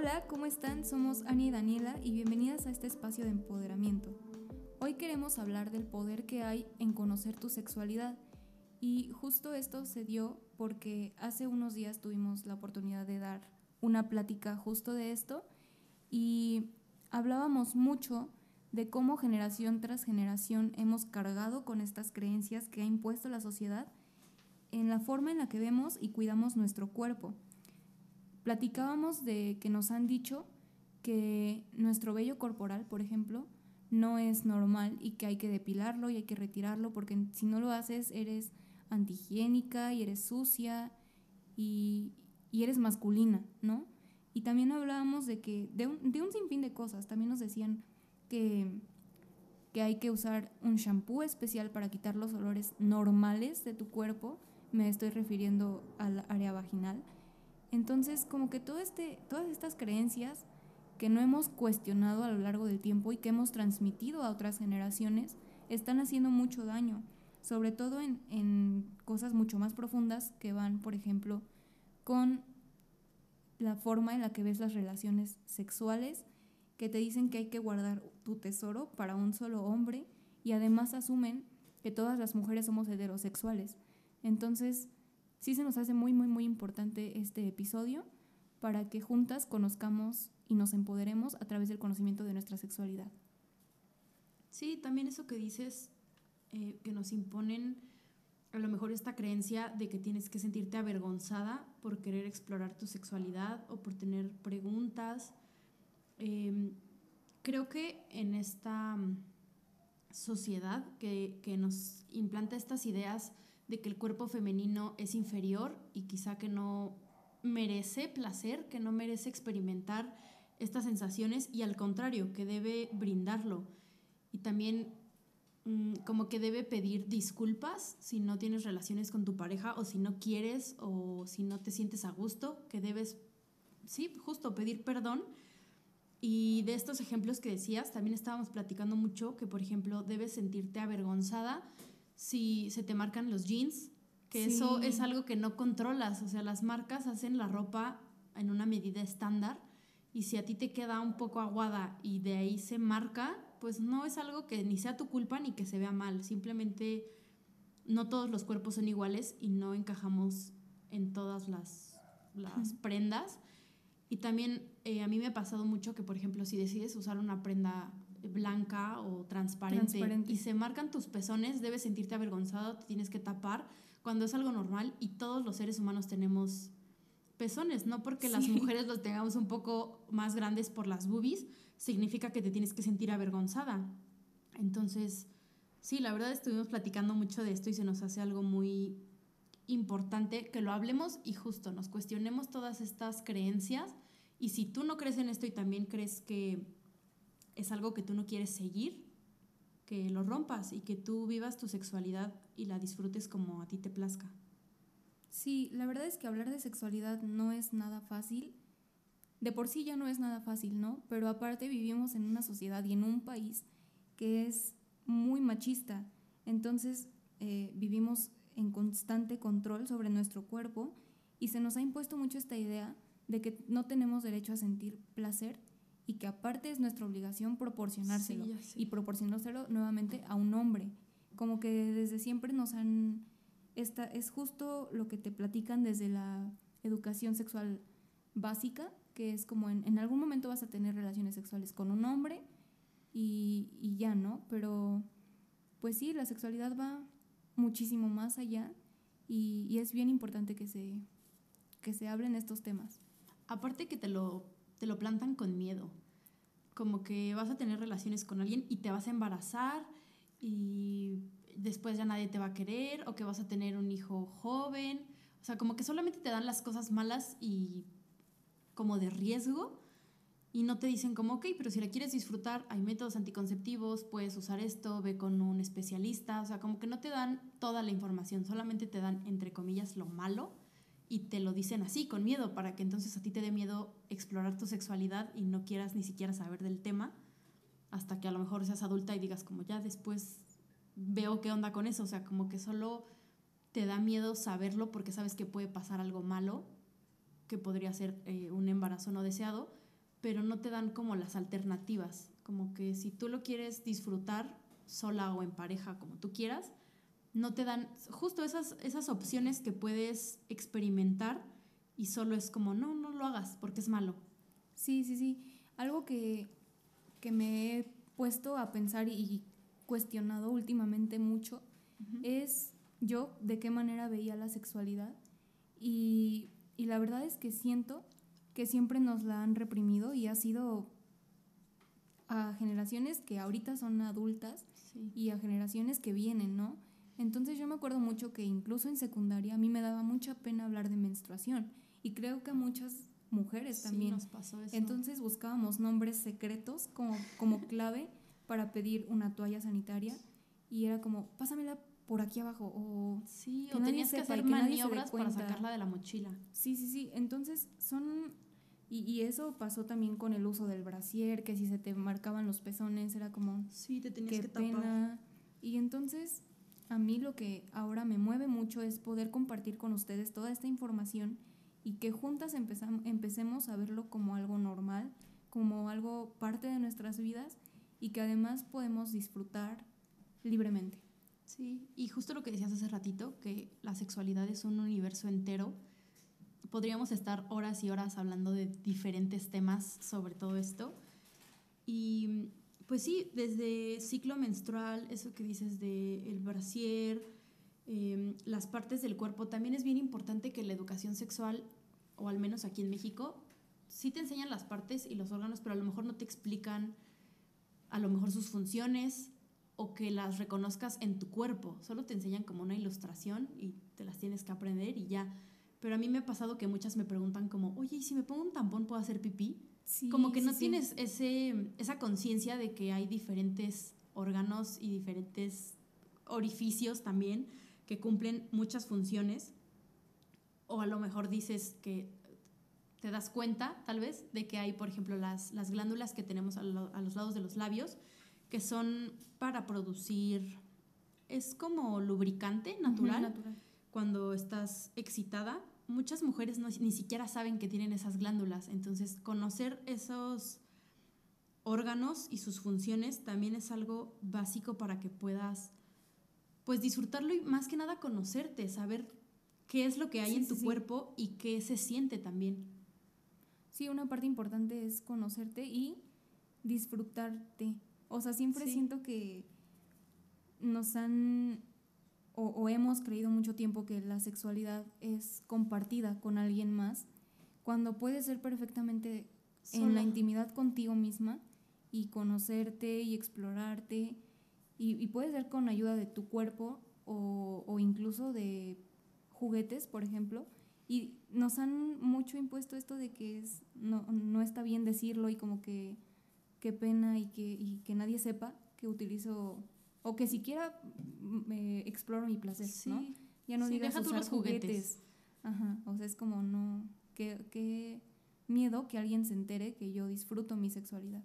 Hola, ¿cómo están? Somos Ani y Daniela y bienvenidas a este espacio de empoderamiento. Hoy queremos hablar del poder que hay en conocer tu sexualidad. Y justo esto se dio porque hace unos días tuvimos la oportunidad de dar una plática justo de esto y hablábamos mucho de cómo generación tras generación hemos cargado con estas creencias que ha impuesto la sociedad en la forma en la que vemos y cuidamos nuestro cuerpo. Platicábamos de que nos han dicho que nuestro vello corporal, por ejemplo, no es normal y que hay que depilarlo y hay que retirarlo porque si no lo haces eres antihigiénica y eres sucia y, eres masculina, ¿no? Y también hablábamos de que, de un, de un sinfín de cosas, también nos decían que, que hay que usar un shampoo especial para quitar los olores normales de tu cuerpo, me estoy refiriendo al área vaginal. Entonces, como que todo este, todas estas creencias que no hemos cuestionado a lo largo del tiempo y que hemos transmitido a otras generaciones, están haciendo mucho daño, sobre todo en, en cosas mucho más profundas que van, por ejemplo, con la forma en la que ves las relaciones sexuales, que te dicen que hay que guardar tu tesoro para un solo hombre y además asumen que todas las mujeres somos heterosexuales. Entonces, sí se nos hace muy, muy, muy importante este episodio para que juntas conozcamos y nos empoderemos a través del conocimiento de nuestra sexualidad. Sí, también eso que dices, eh, que nos imponen a lo mejor esta creencia de que tienes que sentirte avergonzada por querer explorar tu sexualidad o por tener preguntas. Em, creo que en esta mm, sociedad que, que nos implanta estas ideas de que el cuerpo femenino es inferior y quizá que no merece placer, que no merece experimentar estas sensaciones y al contrario, que debe brindarlo. Y también mm, como que debe pedir disculpas si no tienes relaciones con tu pareja o si no quieres o si no te sientes a gusto, que debes, sí, justo pedir perdón. Y de estos ejemplos que decías, también estábamos platicando mucho que, por ejemplo, debes sentirte avergonzada si se te marcan los jeans, que eso es algo que no controlas, o sea, las marcas hacen la ropa en una medida estándar y si a ti te queda un poco aguada y de ahí se marca, pues no es algo que ni sea tu culpa ni que se vea mal, simplemente no todos los cuerpos son iguales y no encajamos en todas las, las prendas. Y también eh, a mí me ha pasado mucho que, por ejemplo, si decides usar una prenda blanca o transparente, y se marcan tus pezones, debes sentirte avergonzado, te tienes que tapar cuando es algo normal y todos los seres humanos tenemos pezones, no porque las mujeres los tengamos un poco más grandes por las boobies, significa que te tienes que sentir avergonzada. Entonces, sí, la verdad estuvimos platicando mucho de esto y se nos hace algo muy importante que lo hablemos y justo nos cuestionemos todas estas creencias y si tú no crees en esto y también crees que es algo que tú no quieres seguir, que lo rompas y que tú vivas tu sexualidad y la disfrutes como a ti te plazca. Sí, la verdad es que hablar de sexualidad no es nada fácil. De por sí ya no es nada fácil, ¿no? Pero aparte vivimos en una sociedad y en un país que es muy machista. Entonces eh, vivimos en constante control sobre nuestro cuerpo y se nos ha impuesto mucho esta idea de que no tenemos derecho a sentir placer y que aparte es nuestra obligación proporcionárselo y proporcionárselo nuevamente a un hombre. Como que desde siempre nos han... Esta, es justo lo que te platican desde la educación sexual básica, que es como en, en algún momento vas a tener relaciones sexuales con un hombre y, y ya, ¿no? Pero pues sí, la sexualidad va muchísimo más allá y, y, es bien importante que se, que se hablen estos temas. Aparte que te lo te lo plantan con miedo. Como que vas a tener relaciones con alguien y te vas a embarazar y después ya nadie te va a querer o que vas a tener un hijo joven. O sea, como que solamente te dan las cosas malas y como de riesgo y no te dicen como, ok, pero si la quieres disfrutar, hay métodos anticonceptivos, puedes usar esto, ve con un especialista. O sea, como que no te dan toda la información, solamente te dan, entre comillas, lo malo y te lo dicen así, con miedo, para que entonces a ti te dé miedo explorar tu sexualidad y no quieras ni siquiera saber del tema, hasta que a lo mejor seas adulta y digas como ya después veo qué onda con eso, o sea, como que solo te da miedo saberlo porque sabes que puede pasar algo malo, que podría ser eh, un embarazo no deseado, pero no te dan como las alternativas, como que si tú lo quieres disfrutar sola o en pareja, como tú quieras, no te dan justo esas, esas opciones que puedes experimentar y solo es como, no, no lo hagas porque es malo. Sí, sí, sí. Algo que, que me he puesto a pensar y cuestionado últimamente mucho es yo de qué manera veía la sexualidad y, y la verdad es que siento que siempre nos la han reprimido y ha sido a generaciones que ahorita son adultas y a generaciones que vienen, ¿no? Entonces yo me acuerdo mucho que incluso en secundaria a mí me daba mucha pena hablar de menstruación y creo que a muchas mujeres también. Nos pasó eso. Entonces buscábamos nombres secretos como, como clave para pedir una toalla sanitaria y era como, pásamela por aquí abajo o sí, o tenías que hacer maniobras para sacarla de la mochila. Sí, sí, sí. Entonces son y, y, eso pasó también con el uso del brasier, que si se te marcaban los pezones era como sí, te tenías qué que pena. Y entonces a mí lo que ahora me mueve mucho es poder compartir con ustedes toda esta información y que juntas empecemos a verlo como algo normal, como algo parte de nuestras vidas y que además podemos disfrutar libremente. Sí, y justo lo que decías hace ratito, que la sexualidad es un universo entero. Podríamos estar horas y horas hablando de diferentes temas sobre todo esto. Y pues sí, desde ciclo menstrual, eso que dices de el brasier, em, las partes del cuerpo, también es bien importante que la educación sexual, o al menos aquí en México, sí te enseñan las partes y los órganos, pero a lo mejor no te explican a lo mejor sus funciones, o que las reconozcas en tu cuerpo. Solo te enseñan como una ilustración y te las tienes que aprender y ya. Pero a mí me ha pasado que muchas me preguntan como, oye, ¿y si me pongo un tampón puedo hacer pipí? Como que no tienes ese, esa conciencia de que hay diferentes órganos y diferentes orificios también que cumplen muchas funciones. O a lo mejor dices que te das cuenta, tal vez, de que hay, por ejemplo, las, las glándulas que tenemos a, a los lados de los labios, que son para producir, es como lubricante natural, cuando estás excitada. Muchas mujeres no, ni siquiera saben que tienen esas glándulas, entonces conocer esos órganos y sus funciones también es algo básico para que puedas pues disfrutarlo y más que nada conocerte, saber qué es lo que hay en tu cuerpo y qué se siente también. Sí, una parte importante es conocerte y disfrutarte. O sea, siempre siento que nos han o, hemos creído mucho tiempo que la sexualidad es compartida con alguien más, cuando puede ser perfectamente en la intimidad contigo misma y conocerte y explorarte, y, puede ser con ayuda de tu cuerpo o, o incluso de juguetes, por ejemplo, y nos han mucho impuesto esto de que es, no, no está bien decirlo y como que qué pena y que, y que nadie sepa que utilizo o que siquiera me exploro mi placer, ¿no? Ya no digas usar los juguetes. Ajá, o sea, es como no, qué, qué miedo que alguien se entere que yo disfruto mi sexualidad.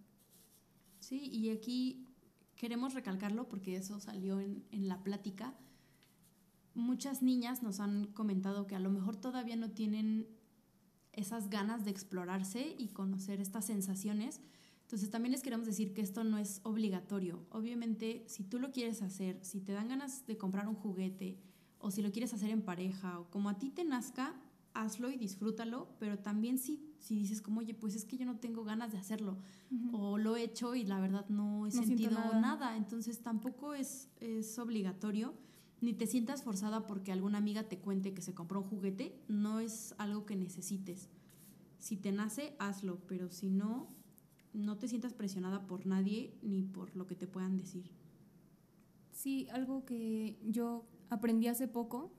Sí, y aquí queremos recalcarlo porque eso salió en, en la plática. Muchas niñas nos han comentado que a lo mejor todavía no tienen esas ganas de explorarse y conocer estas sensaciones, entonces también les queremos decir que esto no es obligatorio. Obviamente, si tú lo quieres hacer, si te dan ganas de comprar un juguete o si lo quieres hacer en pareja o como a ti te nazca, hazlo y disfrútalo, pero también si, si dices como, oye, pues es que yo no tengo ganas de hacerlo o lo he hecho y la verdad no he sentido nada. entonces tampoco es, es obligatorio ni te sientas forzada porque alguna amiga te cuente que se compró un juguete, no es algo que necesites. Si te nace, hazlo, pero si no, no te sientas presionada por nadie ni por lo que te puedan decir. Sí, algo que yo aprendí hace poco,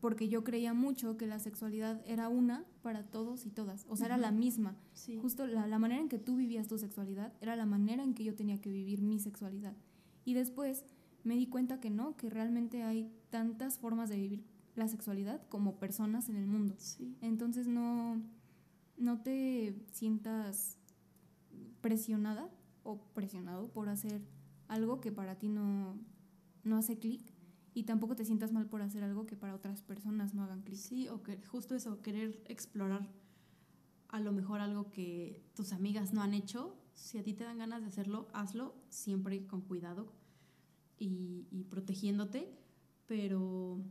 porque yo creía mucho que la sexualidad era una para todos y todas, o sea, era la misma. Justo la, la, manera en que tú vivías tu sexualidad era la manera en que yo tenía que vivir mi sexualidad. Y después me di cuenta que no, que realmente hay tantas formas de vivir la sexualidad como personas en el mundo. Entonces no, no te sientas presionada o presionado por hacer algo que para ti no, no hace clic y tampoco te sientas mal por hacer algo que para otras personas no hagan clic. Sí, o que justo eso, querer explorar a lo mejor algo que tus amigas no han hecho. Si a ti te dan ganas de hacerlo, hazlo siempre con cuidado y, y protegiéndote. Pero,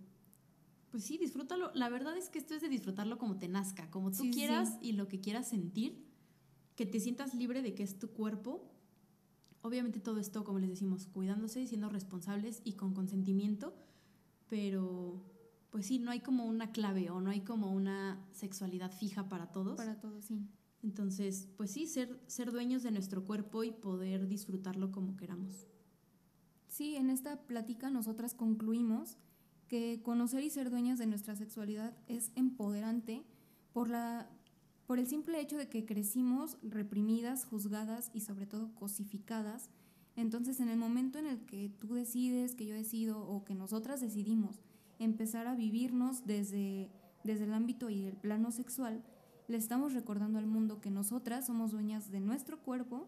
pues sí, disfrútalo. La verdad es que esto es de disfrutarlo como te nazca, como tú sí, quieras sí. y lo que quieras sentir, que te sientas libre de que es tu cuerpo. Obviamente todo esto, como les decimos, cuidándose, siendo responsables y con consentimiento, pero pues sí, no hay como una clave o no hay como una sexualidad fija para todos. Para todos, sí. Entonces, pues sí, ser, ser dueños de nuestro cuerpo y poder disfrutarlo como queramos. Sí, en esta plática nosotras concluimos que conocer y ser dueñas de nuestra sexualidad es empoderante por, la, por el simple hecho de que crecimos reprimidas, juzgadas y sobre todo cosificadas. Entonces, en el momento en el que tú decides, que yo decido o que nosotras decidimos empezar a vivirnos desde, desde el ámbito y el plano sexual, le estamos recordando al mundo que nosotras somos dueñas de nuestro cuerpo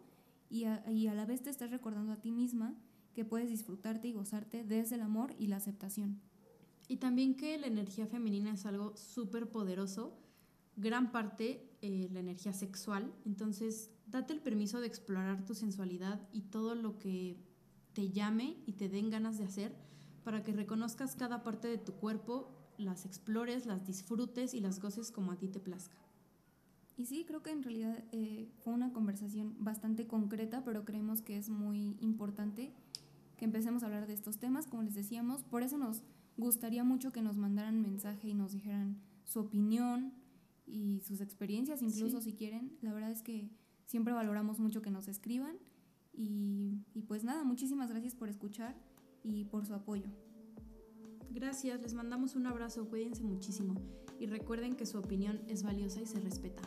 y a, y a la vez te estás recordando a ti misma que puedes disfrutarte y gozarte desde el amor y la aceptación. Y también que la energía femenina es algo súper poderoso, gran parte eh, la energía sexual. Entonces, date el permiso de explorar tu sensualidad y todo lo que te llame y te den ganas de hacer para que reconozcas cada parte de tu cuerpo, las explores, las disfrutes y las goces como a ti te plazca. Y sí, creo que en realidad eh, fue una conversación bastante concreta, pero creemos que es muy importante que empecemos a hablar de estos temas, como les decíamos. Por eso nos gustaría mucho que nos mandaran mensaje y nos dijeran su opinión y sus experiencias, incluso Sí. si quieren. La verdad es que siempre valoramos mucho que nos escriban. Y, y pues nada, muchísimas gracias por escuchar y por su apoyo. Gracias, les mandamos un abrazo, cuídense muchísimo y recuerden que su opinión es valiosa y se respeta.